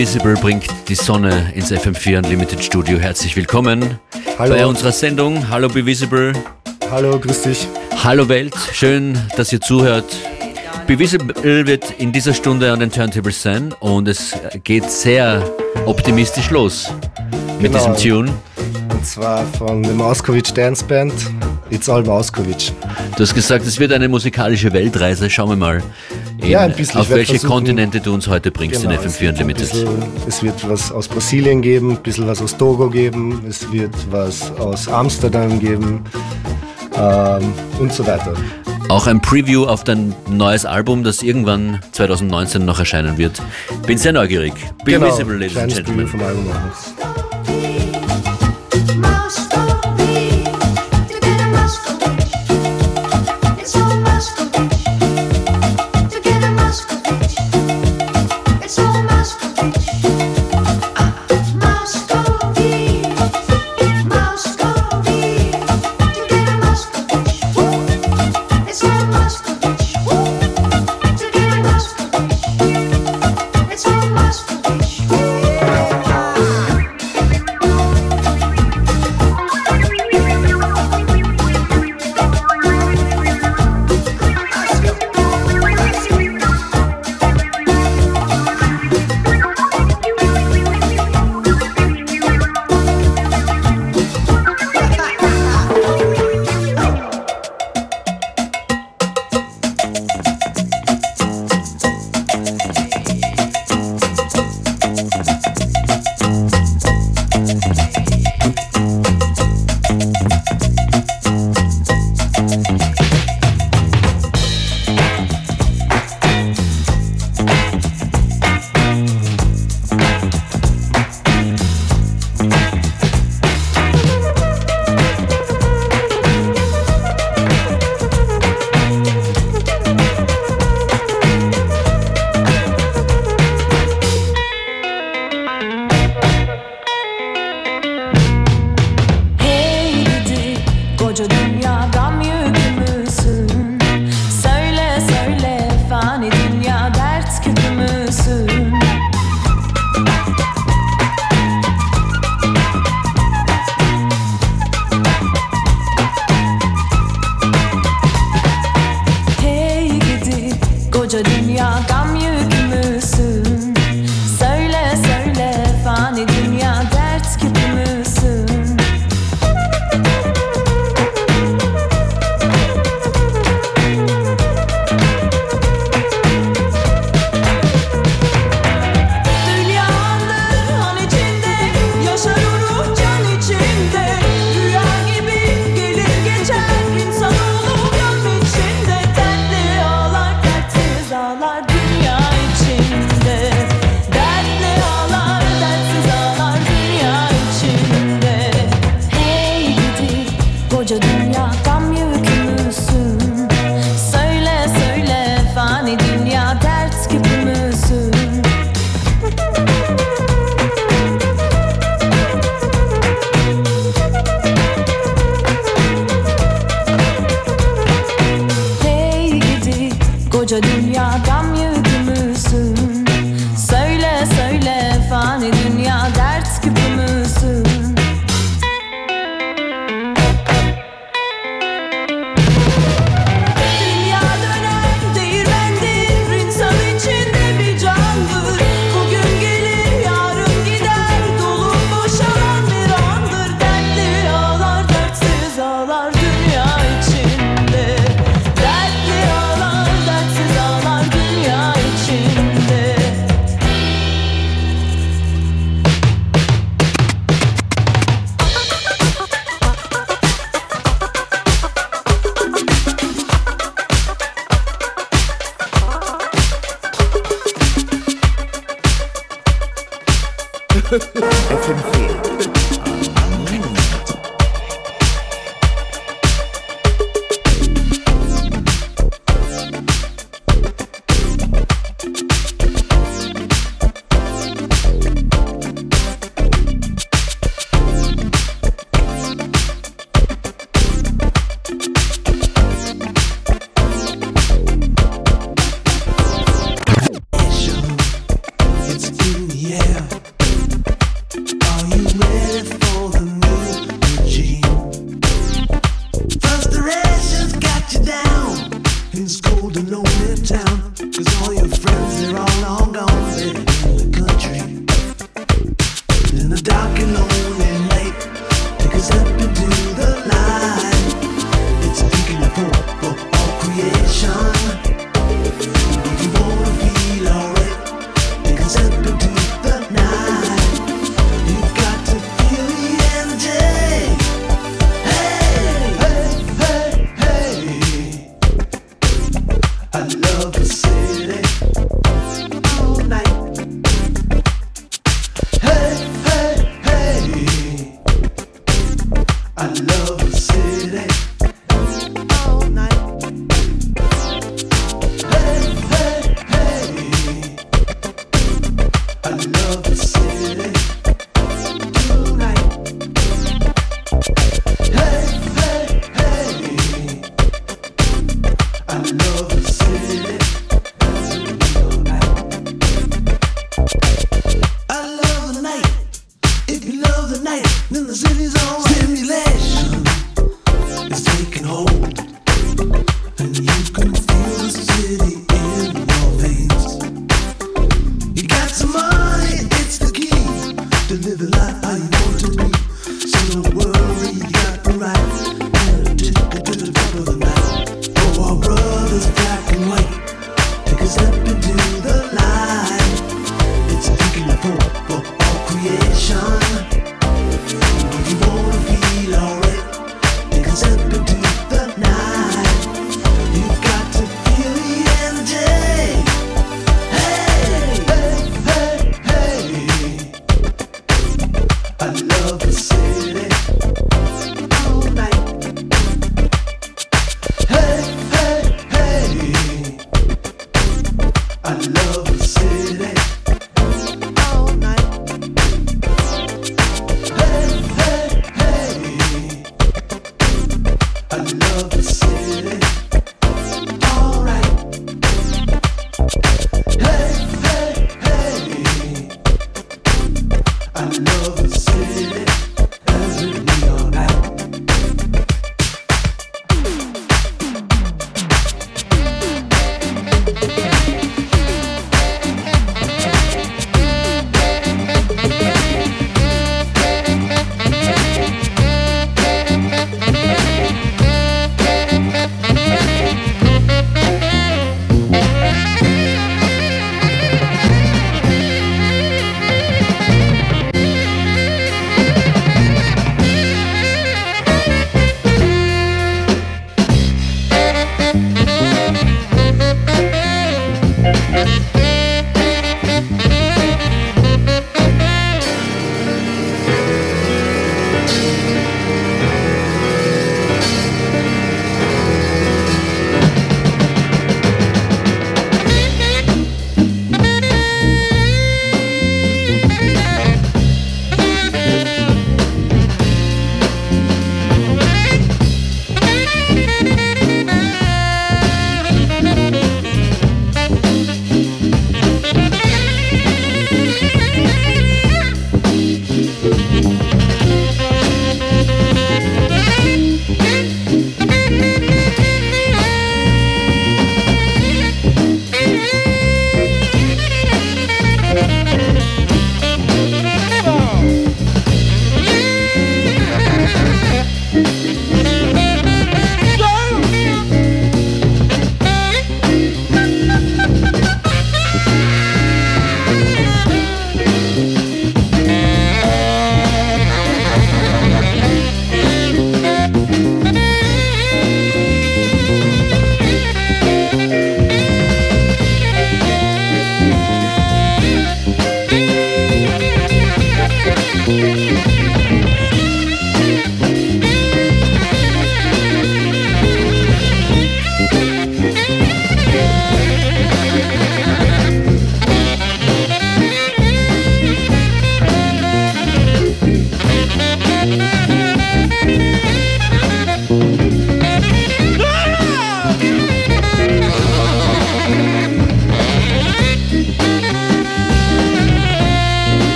Be Visible bringt die Sonne ins FM4 Unlimited Studio. Herzlich willkommen Hallo. bei unserer Sendung. Hallo Be Visible. Hallo, grüß dich. Hallo Welt. Schön, dass ihr zuhört. Be Visible wird in dieser Stunde an den Turntables sein und es geht sehr optimistisch los mit Genau. diesem Tune. Und zwar von der Mauskovic Dance Band. It's all Mauskovic. Du hast gesagt, es wird eine musikalische Weltreise. Schauen wir mal, in, Ja, ein bisschen. Auf welche versuchen- Kontinente du uns heute bringst Genau, in es FM4 wird ein Unlimited. bisschen- Es wird was aus Brasilien geben, ein bisschen was aus Togo geben, es wird was aus Amsterdam geben ähm, und so weiter. Auch ein Preview auf dein neues Album, das irgendwann 2019 noch erscheinen wird. Bin sehr neugierig. Be genau, Visible, Ladies and kleines Preview Gentlemen. vom Album auch.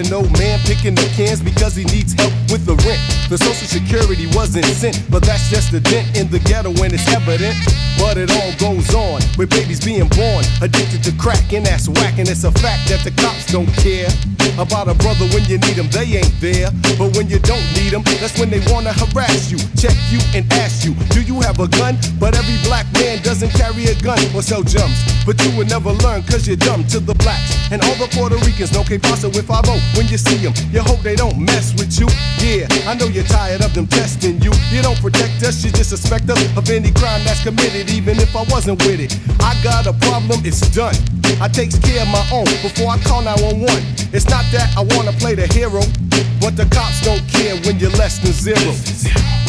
And no man picking the cans because he needs help with the rent. The social security wasn't sent, but that's just a dent in the ghetto when it's evident. But it all goes on with babies being born addicted to crack, and that's whack. And it's a fact that the cops don't care about a brother when you need them, they ain't there. But when you don't need them, that's when they wanna harass you, check you, and ask you, Do you have a gun? But every black man doesn't carry a gun or sell jumps. But you will never learn, cause you're dumb to the blacks. And all the Puerto Ricans know que pasa with 5 when you see them. You hope they don't mess with you. Yeah, I know you're tired of them testing you. You don't protect us, you just suspect us of any crime that's committed, even if I wasn't with it. I got a problem, it's done. I takes care of my own before I call 911. It's not that I wanna play the hero, but the cops don't care when you're less than zero.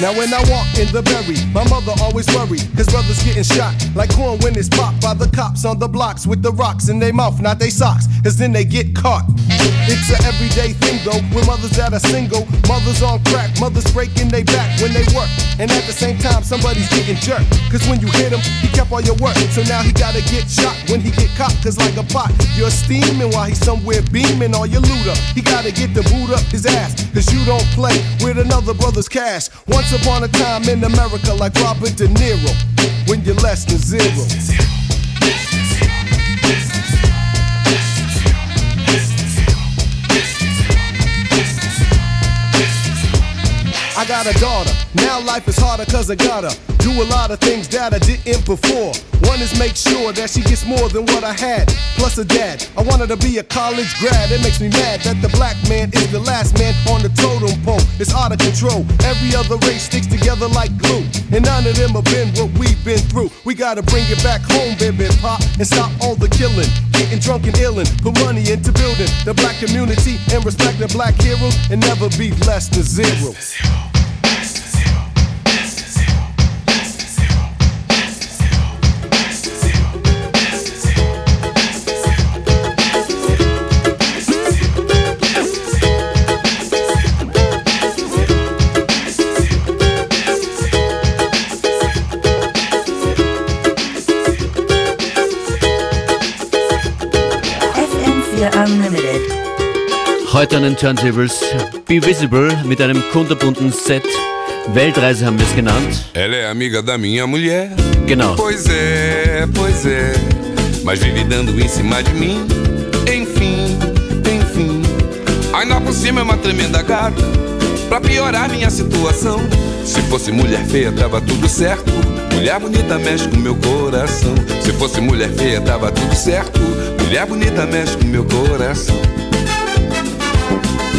Now when I walk in the berry, my mother always worried. His brother's getting shot like corn when it's popped by the cops on the blocks with the rocks in their mouth, not they socks, cause then they get caught. It's an everyday thing though, when mothers that are single, mothers on crack, mothers breaking their back when they work. And at the same time, somebody's getting jerked. Cause when you hit him, he kept all your work. So now he gotta get shot when he get caught, cause like a pot, you're steaming while he's somewhere beaming all your loot up. He gotta get the boot up his ass, cause you don't play with another brother's cash. Once upon a time in America, like Robert De Niro, when you're less than zero. I got a daughter. Now life is harder cause I gotta do a lot of things that I didn't before. One is make sure that she gets more than what I had, plus a dad. I want her to be a college grad. It makes me mad that the black man is the last man on the totem pole. It's out of control. Every other race sticks together like glue. And none of them have been what we've been through. We gotta bring it back home, baby pop, and stop all the killing. Getting drunk and illin', put money into building the black community and respect the black heroes and never be less than zero. Turntables Be Visible mit einem kunterbunten Set. Weltreise haben wir es genannt. Ela é amiga da minha mulher. Genau. Pois é, pois é. Mas vive dando em cima de mim. Enfim, enfim. Ainda por cima é uma tremenda gata. Pra piorar minha situação. Se fosse mulher feia, tava tudo certo. Mulher bonita mexe com meu coração. Se fosse mulher feia, tava tudo certo. Mulher bonita mexe com meu coração.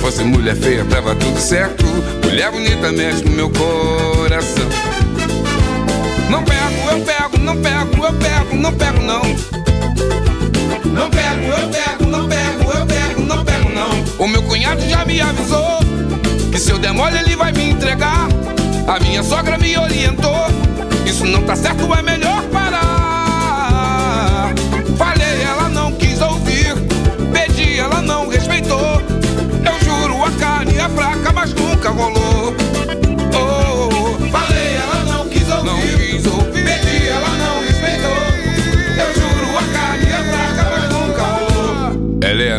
Se fosse mulher feia, tava tudo certo. Mulher bonita mexe com meu coração. Não pego, eu pego, não pego, eu pego, não pego não. Não pego, eu pego, não pego, eu pego, não pego não. O meu cunhado já me avisou que se eu der mole ele vai me entregar. A minha sogra me orientou. Isso não tá certo, é melhor parar.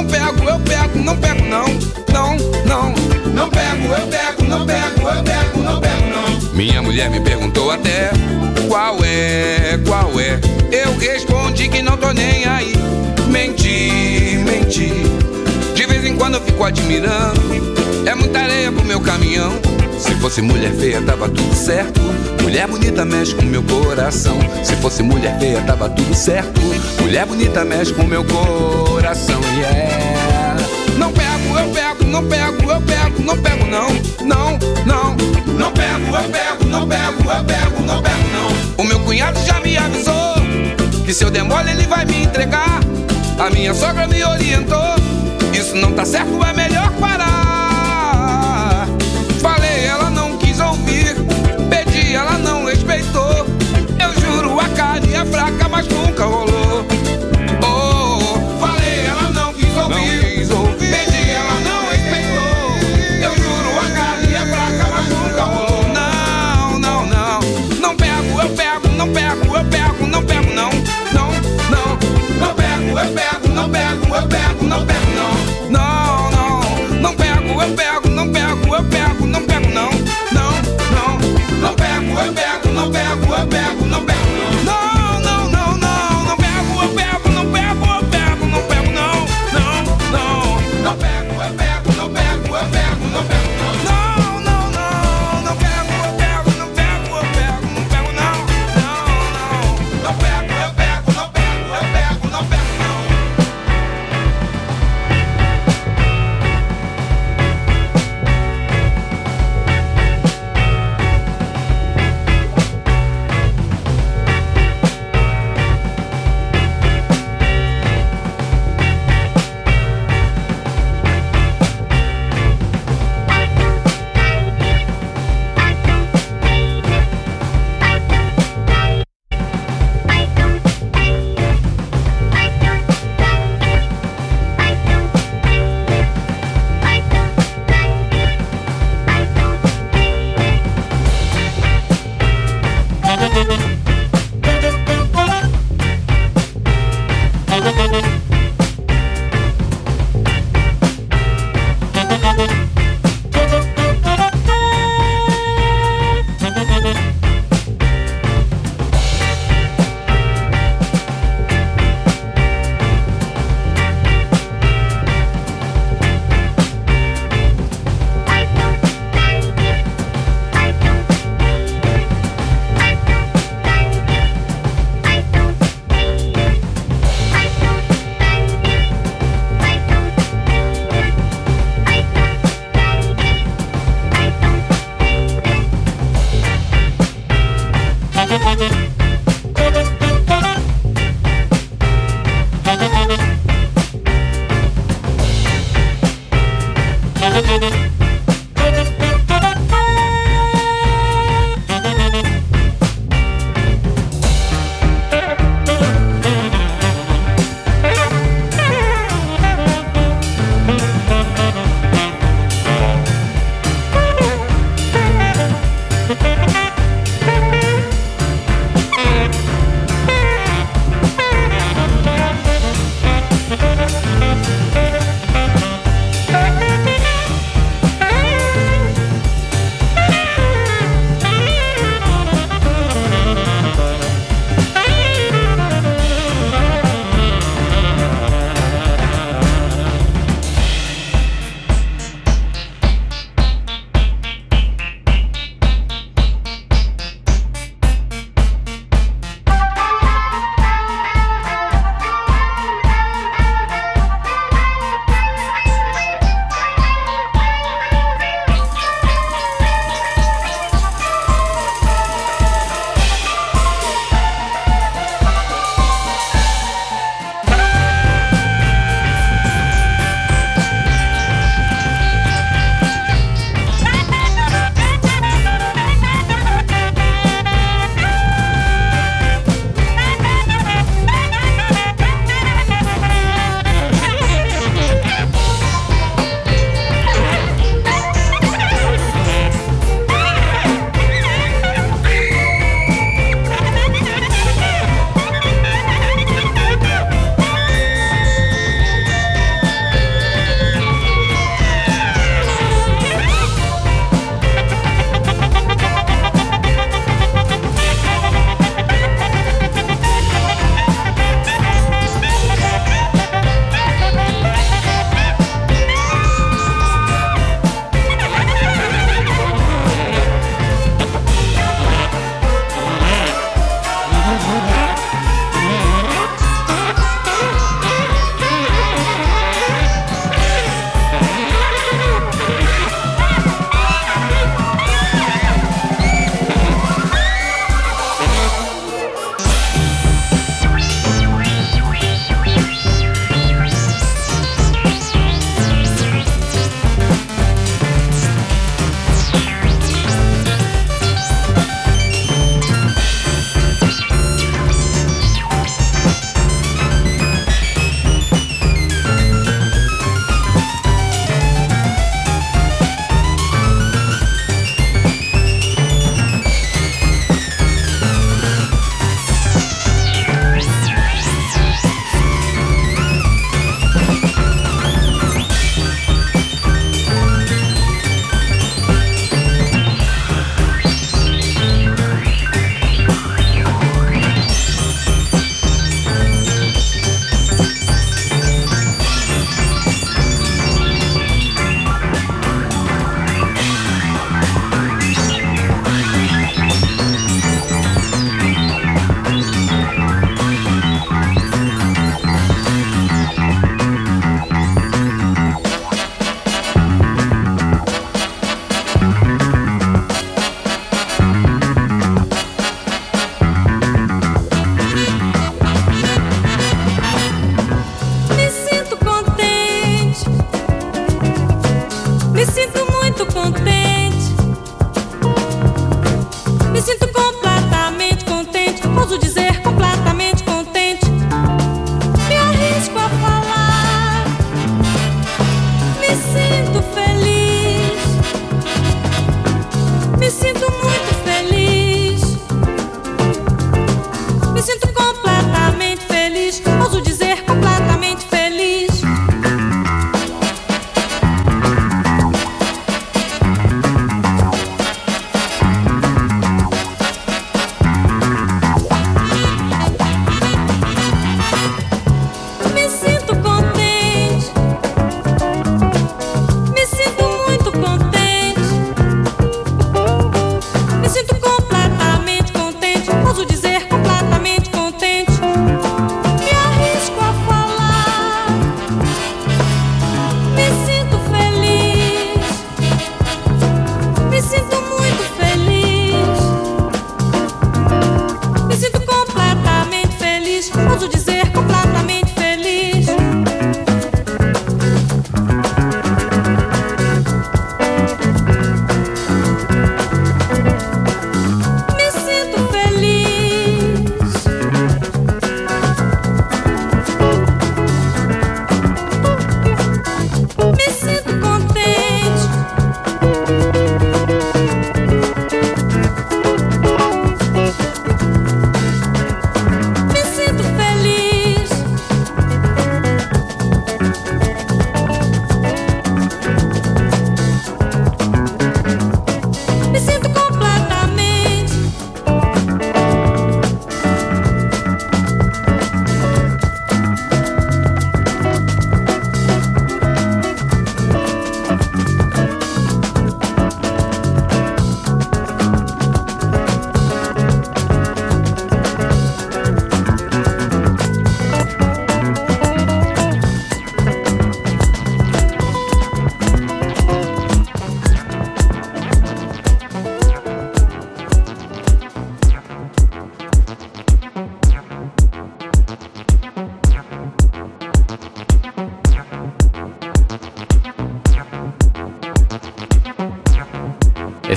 Não pego, eu pego, não pego, não. Não, não. Não pego, eu pego, não pego, eu pego, não pego, não. Minha mulher me perguntou até qual é, qual é. Eu respondi que não tô nem aí. Menti, menti. De vez em quando eu fico admirando. É muita areia pro meu caminhão. Se fosse mulher feia, tava tudo certo. Mulher bonita mexe com meu coração. Se fosse mulher feia, tava tudo certo. Mulher bonita mexe com meu coração. Yeah. Não pego, eu pego, não pego, eu pego, não pego, não. Não, não. Não pego, eu pego, não pego, eu pego, não pego, não. O meu cunhado já me avisou que se eu der mole ele vai me entregar. A minha sogra me orientou. Isso não tá certo, é melhor parar. Fraca, mas nunca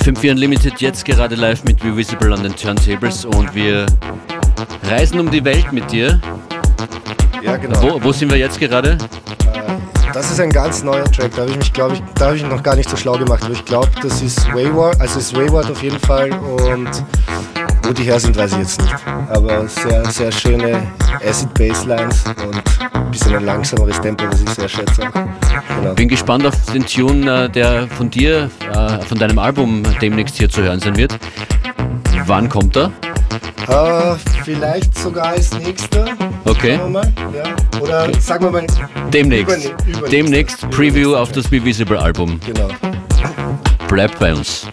FM4 Unlimited jetzt gerade live mit Revisible an den Turntables und wir reisen um die Welt mit dir. Ja, genau. Wo, wo sind wir jetzt gerade? Das ist ein ganz neuer Track. Da habe ich mich, glaube ich, da habe ich noch gar nicht so schlau gemacht. Aber ich glaube, das ist Wayward, also ist Wayward auf jeden Fall. Und wo die her sind, weiß ich jetzt nicht. Aber sehr, sehr schöne Acid Basslines und ein bisschen ein langsameres Tempo, was ich sehr schätze. Genau. Bin gespannt auf den Tune, äh, der von dir, äh, von deinem Album demnächst hier zu hören sein wird. Wann kommt er? Äh, vielleicht sogar als nächster. Okay. Mal. Ja. Oder sagen wir mal. Demnächst. Überne-. Demnächst Preview auf das Revisible Album. Genau. Bleibt bei uns.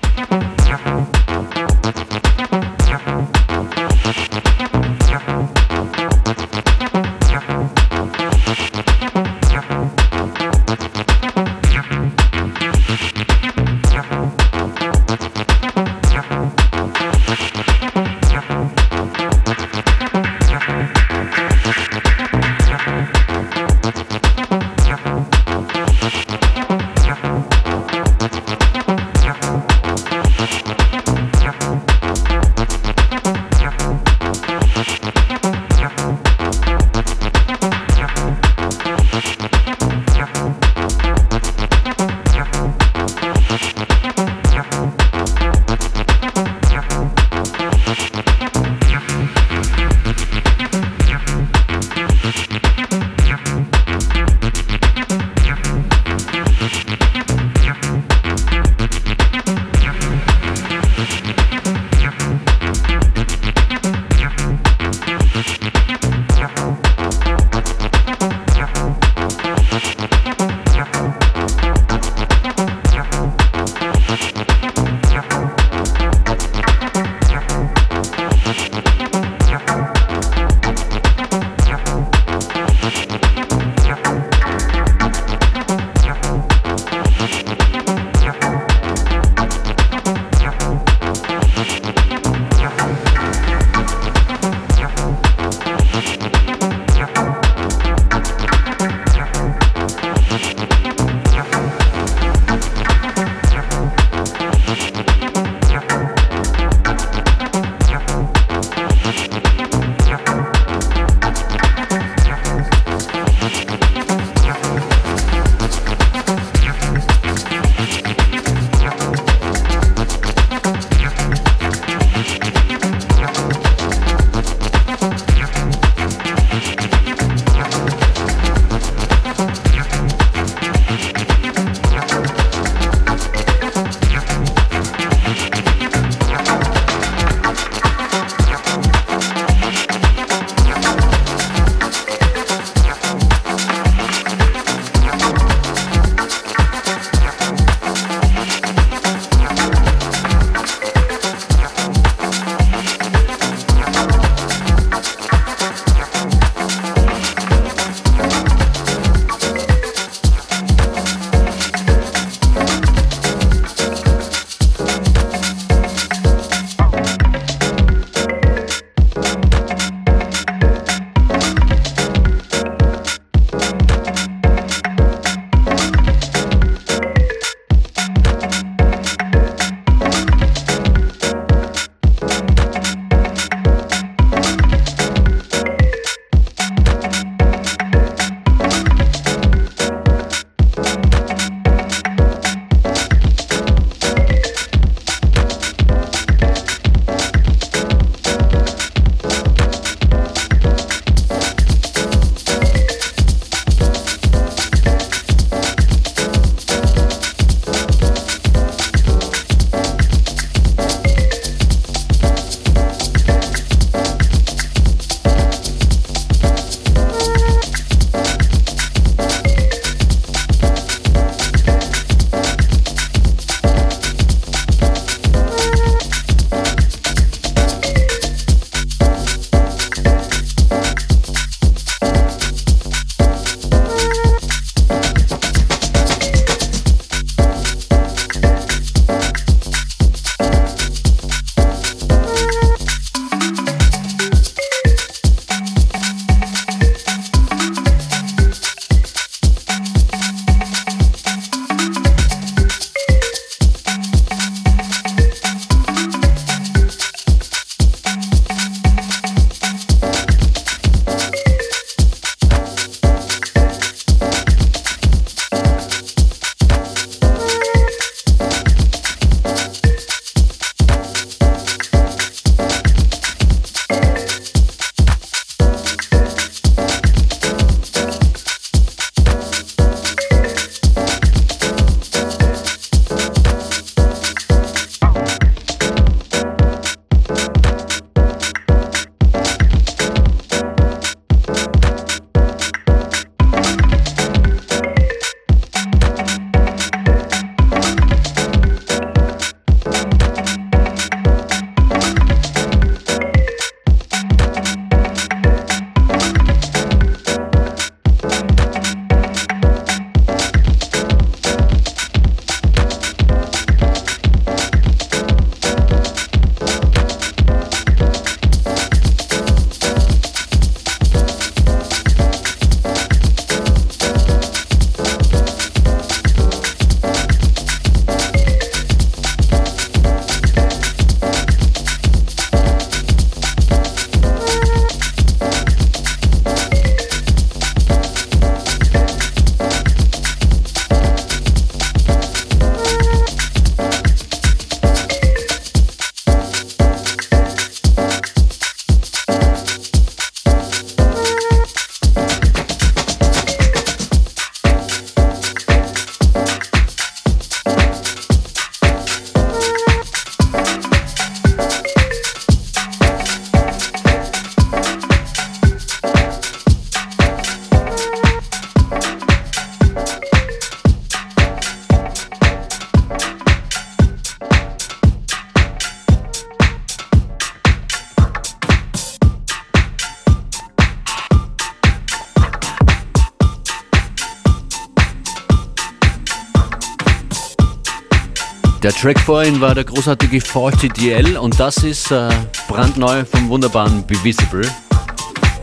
Track vorhin war der großartige Faulty DL und das ist äh, brandneu vom wunderbaren Be Visible.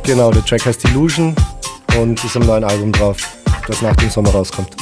Genau, der Track heißt Illusion und ist am neuen Album drauf, das nach dem Sommer rauskommt.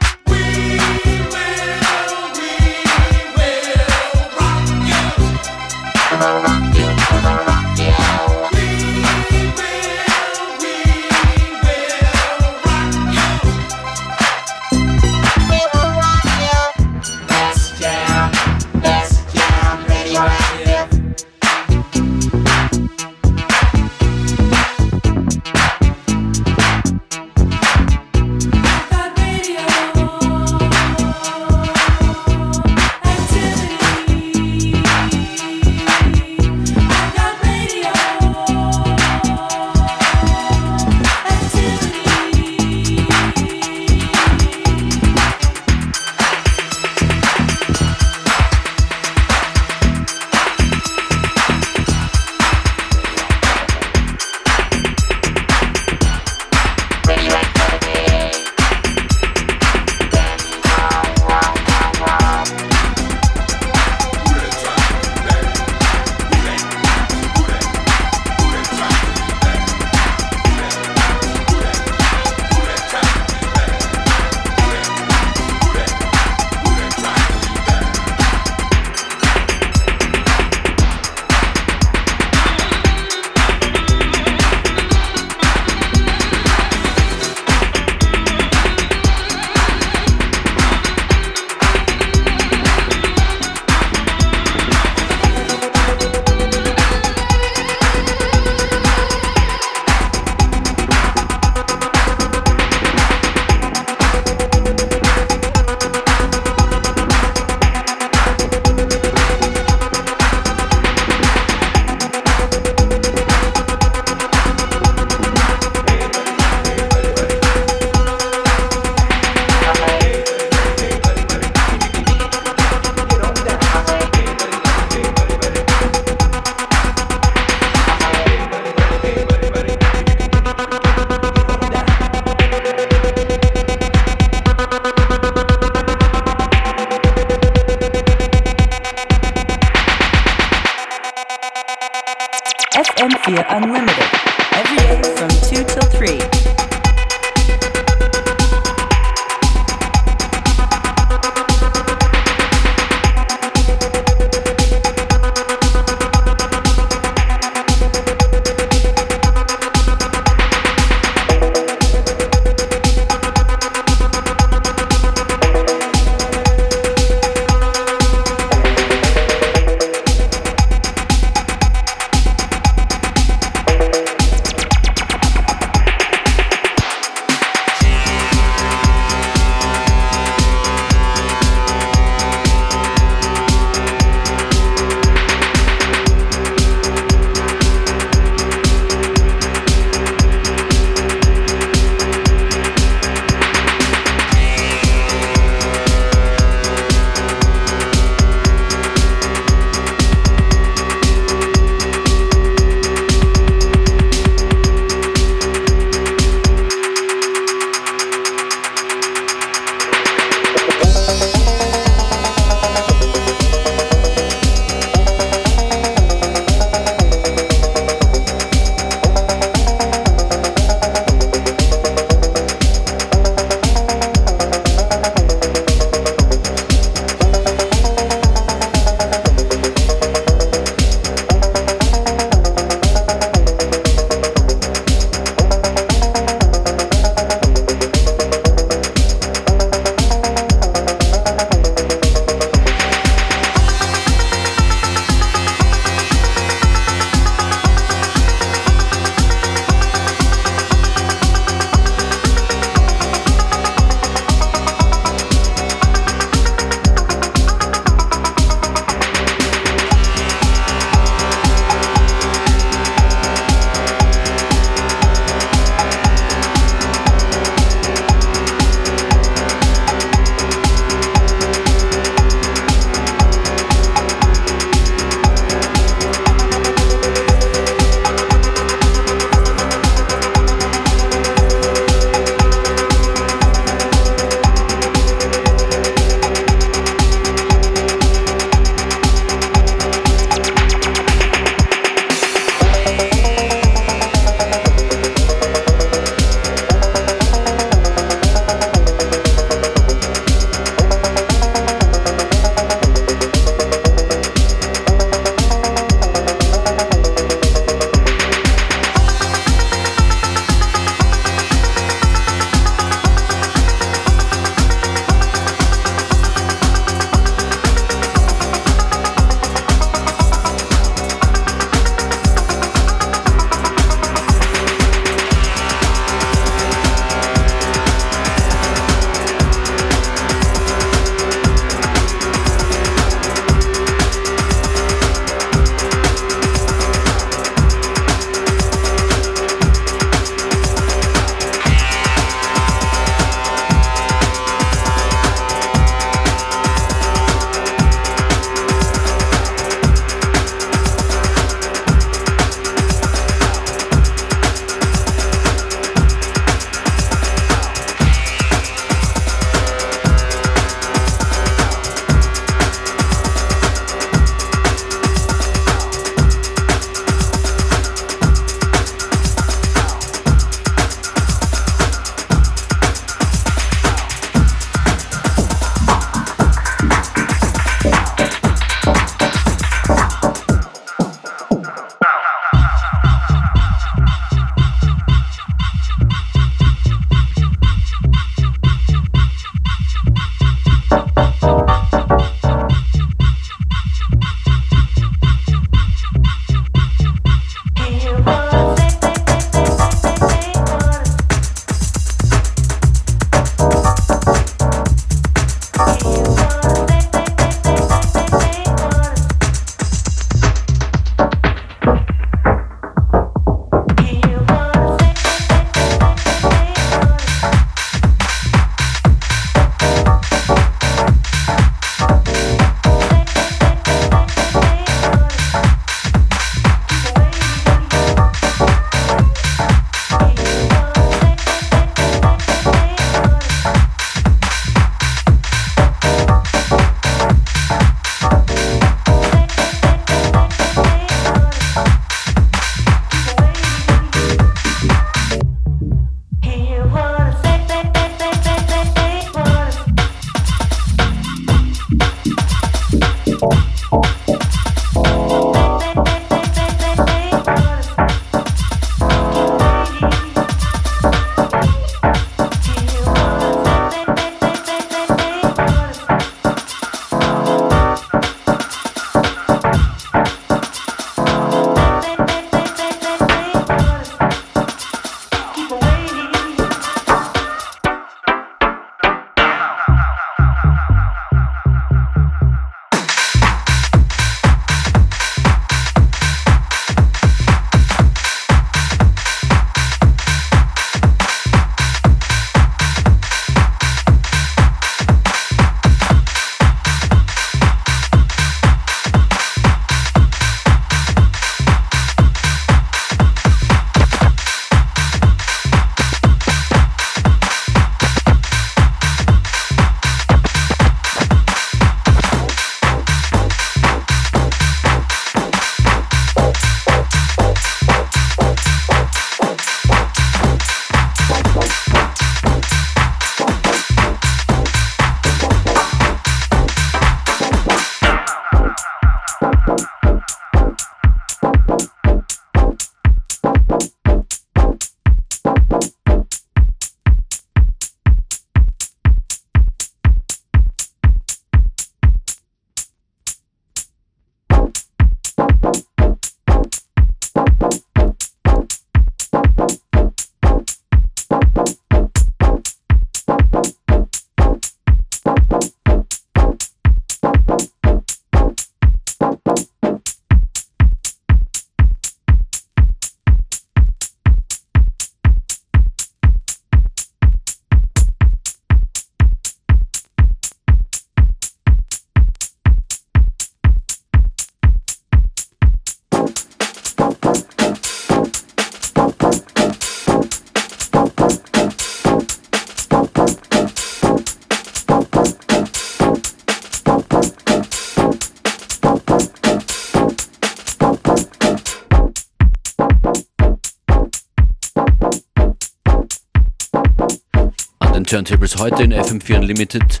Heute in FM4 Unlimited.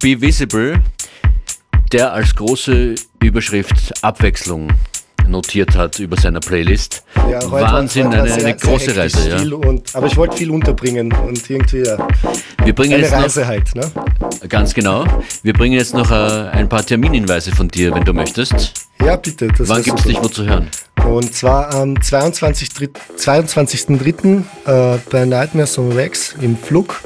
Be Visible, der als große Überschrift Abwechslung notiert hat über seiner Playlist. Ja, Wahnsinn, eine, sehr- eine große Reise. Ja. Und, aber ich wollte viel unterbringen und irgendwie ja, Wir bringen eine jetzt noch, Reise halt. Ne? ganz genau, wir bringen jetzt noch äh, ein paar Terminhinweise von dir, wenn du möchtest. Ja, bitte. Wann gibt es dich wo zu hören? Und zwar am 22.3. 22.3. Äh, bei Nightmares on Wax im Flug.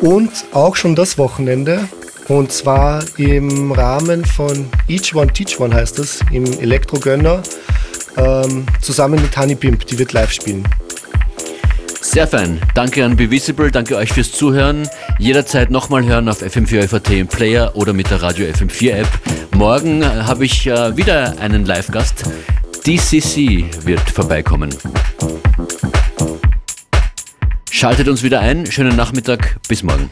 Und auch schon das Wochenende. Und zwar im Rahmen von Each One Teach One heißt das, im Elektro-Gönner. Ähm, zusammen mit Honey Pimp, die wird live spielen. Sehr fein. Danke an Bevisible, danke euch fürs Zuhören. Jederzeit nochmal hören auf FM4 FAT im Player oder mit der Radio FM4 App. Morgen äh, habe ich äh, wieder einen Live-Gast. DCC wird vorbeikommen. Schaltet uns wieder ein. Schönen Nachmittag. Bis morgen.